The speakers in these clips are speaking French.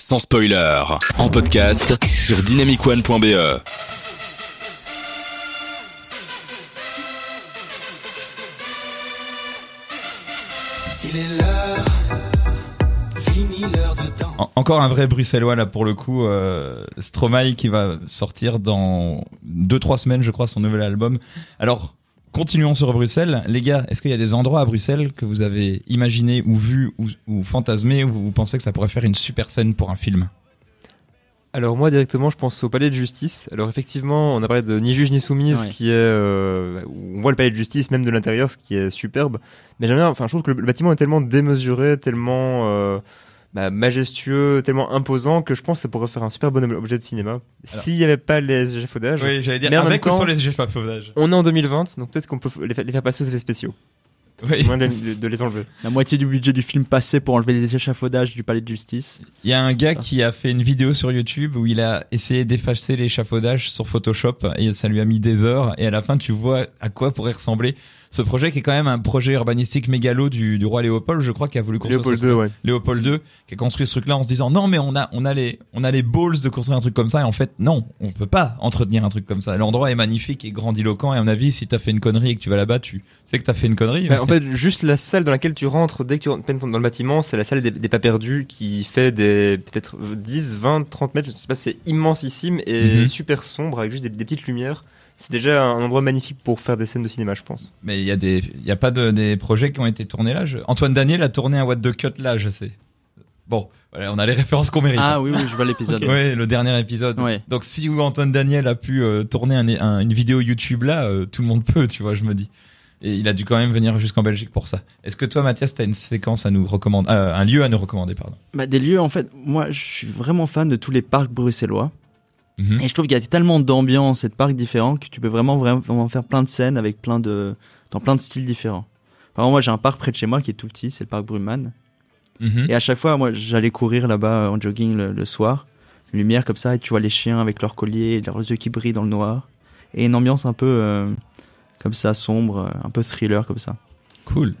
sans spoiler, en podcast sur dynamicone.be. Il est l'heure, fini l'heure de temps. En- Encore un vrai bruxellois là pour le coup, euh, Stromae qui va sortir dans 2-3 semaines je crois son nouvel album. Alors continuons sur Bruxelles. Les gars, est-ce qu'il y a des endroits à Bruxelles que vous avez imaginé ou vu ou, ou fantasmé où vous pensez que ça pourrait faire une super scène pour un film? Alors moi directement je pense au palais de justice. Alors effectivement on a parlé de ni juge ni soumise Ouais. qui est euh, on voit le palais de justice même de l'intérieur ce qui est superbe. Mais j'aime bien enfin je trouve que le, le bâtiment est tellement démesuré, tellement euh, bah, majestueux, tellement imposant que je pense que ça pourrait faire un super bon ob- objet de cinéma. S'il n'y avait pas les échafaudages. j'allais dire Mais en même avec ou sans les échafaudages. On est en 2020 donc peut-être qu'on peut les, fa- les faire passer aux effets spéciaux. Oui. Moins de, de- de les enlever. La moitié du budget du film passé pour enlever les échafaudages du palais de justice. Il y a un gars qui a fait une vidéo sur YouTube où il a essayé d'effacer l'échafaudage sur Photoshop et ça lui a mis des heures et à la fin tu vois à quoi pourrait ressembler ce projet qui est quand même un projet urbanistique mégalo du, du roi Léopold je crois qui a voulu construire Léopold ce II, ouais. Léopold II qui a construit ce truc là en se disant non mais on a on a les on a les balls de construire un truc comme ça et en fait non on peut pas entretenir un truc comme ça l'endroit est magnifique et grandiloquent et à mon avis si t'as fait une connerie et que tu vas là-bas tu sais que t'as fait une connerie Bah, en fait, juste la salle dans laquelle tu rentres dès que tu rentres dans le bâtiment, c'est la salle des, des pas perdus qui fait des peut-être 10, 20, 30 mètres, je sais pas, c'est immensissime et Mhm. super sombre avec juste des, des petites lumières. C'est déjà un endroit magnifique pour faire des scènes de cinéma, je pense. Mais il y a des, il y a pas de, des projets qui ont été tournés là. je- Antoine Daniel a tourné un What the Cut là, je sais. Bon, voilà, on a les références qu'on mérite. Ah oui, oui, je vois l'épisode. Ouais, le dernier épisode. Ouais. Donc si Antoine Daniel a pu euh, tourner un- un- une vidéo YouTube là, euh, tout le monde peut, tu vois, je me dis. Et il a dû quand même venir jusqu'en Belgique pour ça. Est-ce que toi, Mathias, t'as une séquence à nous recommander, euh, un lieu à nous recommander, pardon? Bah, des lieux, en fait, moi, je suis vraiment fan de tous les parcs bruxellois. Mhm. Et je trouve qu'il y a tellement d'ambiances et de parcs différents que tu peux vraiment, vraiment faire plein de scènes avec plein de, dans plein de styles différents. Par exemple, moi, j'ai un parc près de chez moi qui est tout petit, c'est le parc Bruman. Mhm. Et à chaque fois, moi, j'allais courir là-bas euh, en jogging le, le soir. Lumière comme ça, et tu vois les chiens avec leurs colliers, et leurs yeux qui brillent dans le noir. Et une ambiance un peu euh, comme ça, sombre, euh, un peu thriller comme ça. Cool.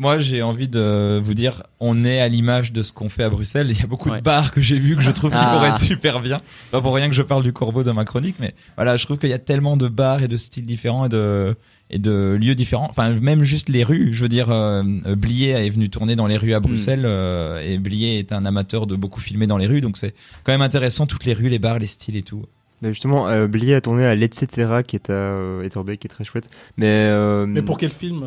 Moi, j'ai envie de vous dire, on est à l'image de ce qu'on fait à Bruxelles. Il y a beaucoup Ouais. de bars que j'ai vus que je trouve qui Ah. pourraient être super bien. Pas pour rien que je parle du corbeau dans ma chronique, mais voilà, je trouve qu'il y a tellement de bars et de styles différents et de, et de lieux différents. Enfin, même juste les rues. Je veux dire, euh, Blier est venu tourner dans les rues à Bruxelles euh, et Blier est un amateur de beaucoup filmer dans les rues, donc c'est quand même intéressant toutes les rues, les bars, les styles et tout. Mais justement, euh, Blier a tourné à l'Etc. qui est à euh, Etterbeek, qui est très chouette. Mais, euh, Mais pour quel film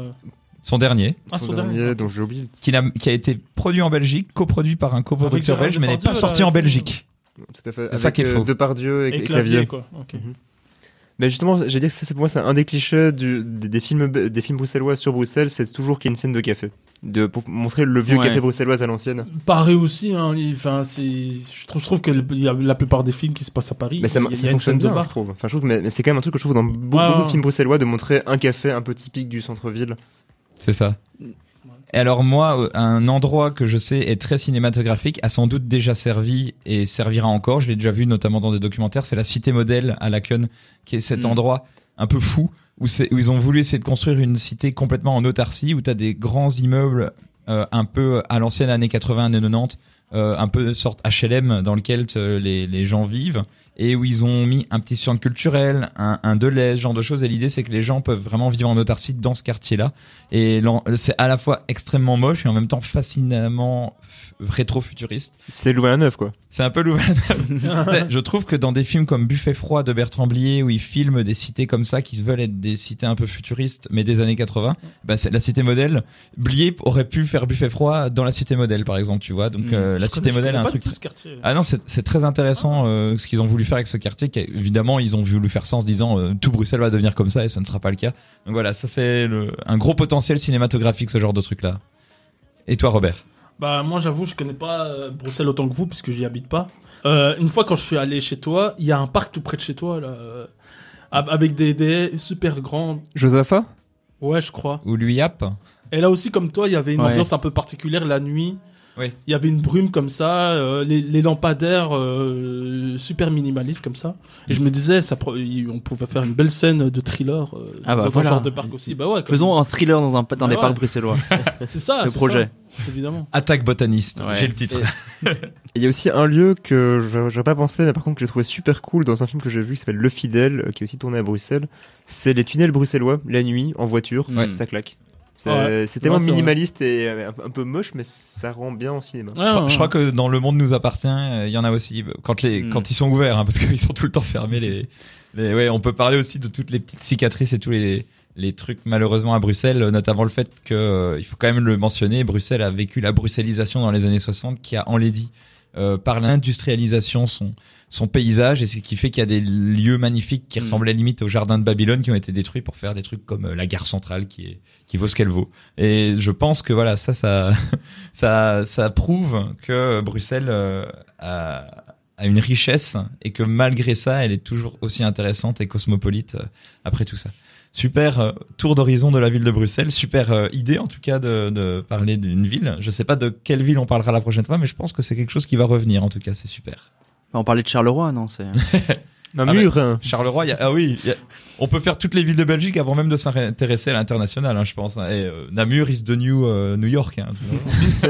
Son dernier, Ah, son son dernier, dernier. dont j'ai oublié qui a, qui a été produit en Belgique, coproduit par un coproducteur belge, mais n'est pas sorti en. Belgique. Tout à fait. C'est ça qui est euh, faux. Depardieu et, Et et clavier, Clavier. quoi. Ok. Mais justement, j'ai dit que ça, c'est pour moi, c'est un des clichés du- des, des films, des films bruxellois sur Bruxelles, c'est toujours qu'il y a une scène de café. De, pour montrer le vieux Ouais. café bruxellois à l'ancienne. Paris aussi, hein, il- je trouve, je trouve que le- il y a la plupart des films qui se passent à Paris. Mais ça, il y a- ça y a une fonctionne scène de bien, je bar. trouve. Enfin, je trouve, mais, mais c'est quand même un truc que je trouve dans beaucoup, de films bruxellois de montrer un café un peu typique du centre-ville. C'est ça. Et alors moi, euh, un endroit que je sais est très cinématographique, a sans doute déjà servi et servira encore, je l'ai déjà vu notamment dans des documentaires, c'est la cité modèle à Laken, qui est cet Mm. endroit un peu fou, où, ils ont voulu essayer de construire une cité complètement en autarcie, où tu as des grands immeubles euh, un peu à l'ancienne année 80, années 90, euh, un peu sorte HLM dans lequel les gens vivent, et où ils ont mis un petit centre culturel, un, un Deleuze, ce genre de choses, et l'idée c'est que les gens peuvent vraiment vivre en autarcie dans ce quartier-là. Et c'est à la fois extrêmement moche et en même temps fascinamment rétro-futuriste. C'est Louvain-la-Neuve, quoi. C'est un peu Louvain. Je trouve que dans des films comme Buffet froid de Bertrand Blier, où il filme des cités comme ça qui se veulent être des cités un peu futuristes, mais des années 80, bah c'est la cité modèle. Blier aurait pu faire Buffet froid dans la cité modèle, par exemple, tu vois. Donc Mm. euh, la Je cité modèle a un truc. Ah non, c'est c'est très intéressant euh, ce qu'ils ont voulu faire avec ce quartier. Qui, évidemment, ils ont voulu faire ça en se disant euh, tout Bruxelles va devenir comme ça et ce ne sera pas le cas. Donc voilà, ça c'est le- un gros potentiel cinématographique ce genre de truc là. Et toi, Robert? Bah moi j'avoue je connais pas euh, Bruxelles autant que vous puisque j'y habite pas. Euh, une fois quand je suis allé chez toi, il y a un parc tout près de chez toi là, euh, av- avec des, super grandes. Josapha? Ouais je crois. ou l'UIAP? Et là aussi comme toi il y avait une Ouais. ambiance un peu particulière la nuit. Oui. Il y avait une brume comme ça, euh, les, les lampadaires euh, super minimalistes comme ça. Et je me disais, ça, on pouvait faire une belle scène de thriller euh, Ah bah dans voilà. un genre de parc aussi. Bah ouais, Faisons un thriller dans, un, dans Ah les ouais. parcs bruxellois. c'est ça, le projet. ça, évidemment. Attaque botaniste. Ouais. J'ai le titre. Il y a aussi un lieu que je- j'aurais pas pensé, mais par contre que j'ai trouvé super cool dans un film que j'ai vu qui s'appelle Le Fidèle, qui est aussi tourné à Bruxelles. C'est les tunnels bruxellois, la nuit, en voiture, Ouais. ça claque. C'est Ouais. c'est tellement Ouais, minimaliste et euh, un, un peu moche, mais ça rend bien au cinéma. Ouais, Je, crois- ouais, je crois ouais. que dans Le Monde nous appartient, euh, il y en a aussi quand les Mm. quand ils sont ouverts, hein, parce qu'ils sont tout le temps fermés. Les, les ouais, on peut parler aussi de toutes les petites cicatrices et tous les les trucs malheureusement à Bruxelles, notamment le fait que euh, il faut quand même le mentionner, Bruxelles a vécu la bruxellisation dans les années 60 qui a enlaidi euh, par l'industrialisation son son paysage et ce qui fait qu'il y a des lieux magnifiques qui Mm. ressemblaient limite au jardin de Babylone qui ont été détruits pour faire des trucs comme euh, la gare centrale qui est qui vaut ce qu'elle vaut. Et je pense que voilà, ça ça ça ça prouve que Bruxelles euh, a a une richesse et que malgré ça, elle est toujours aussi intéressante et cosmopolite euh, après tout ça. Super euh, tour d'horizon de la ville de Bruxelles, super euh, idée en tout cas de, de parler d'une ville. Je sais pas de quelle ville on parlera la prochaine fois, mais je pense que c'est quelque chose qui va revenir en tout cas, c'est super. On parlait de Charleroi, non c'est... Un Ah, hein. Charleroi, il y a- ah oui, il y a- on peut faire toutes les villes de Belgique avant même de s'intéresser à l'international, hein, je pense. hein. Et euh, Namur is the new euh, New York. hein.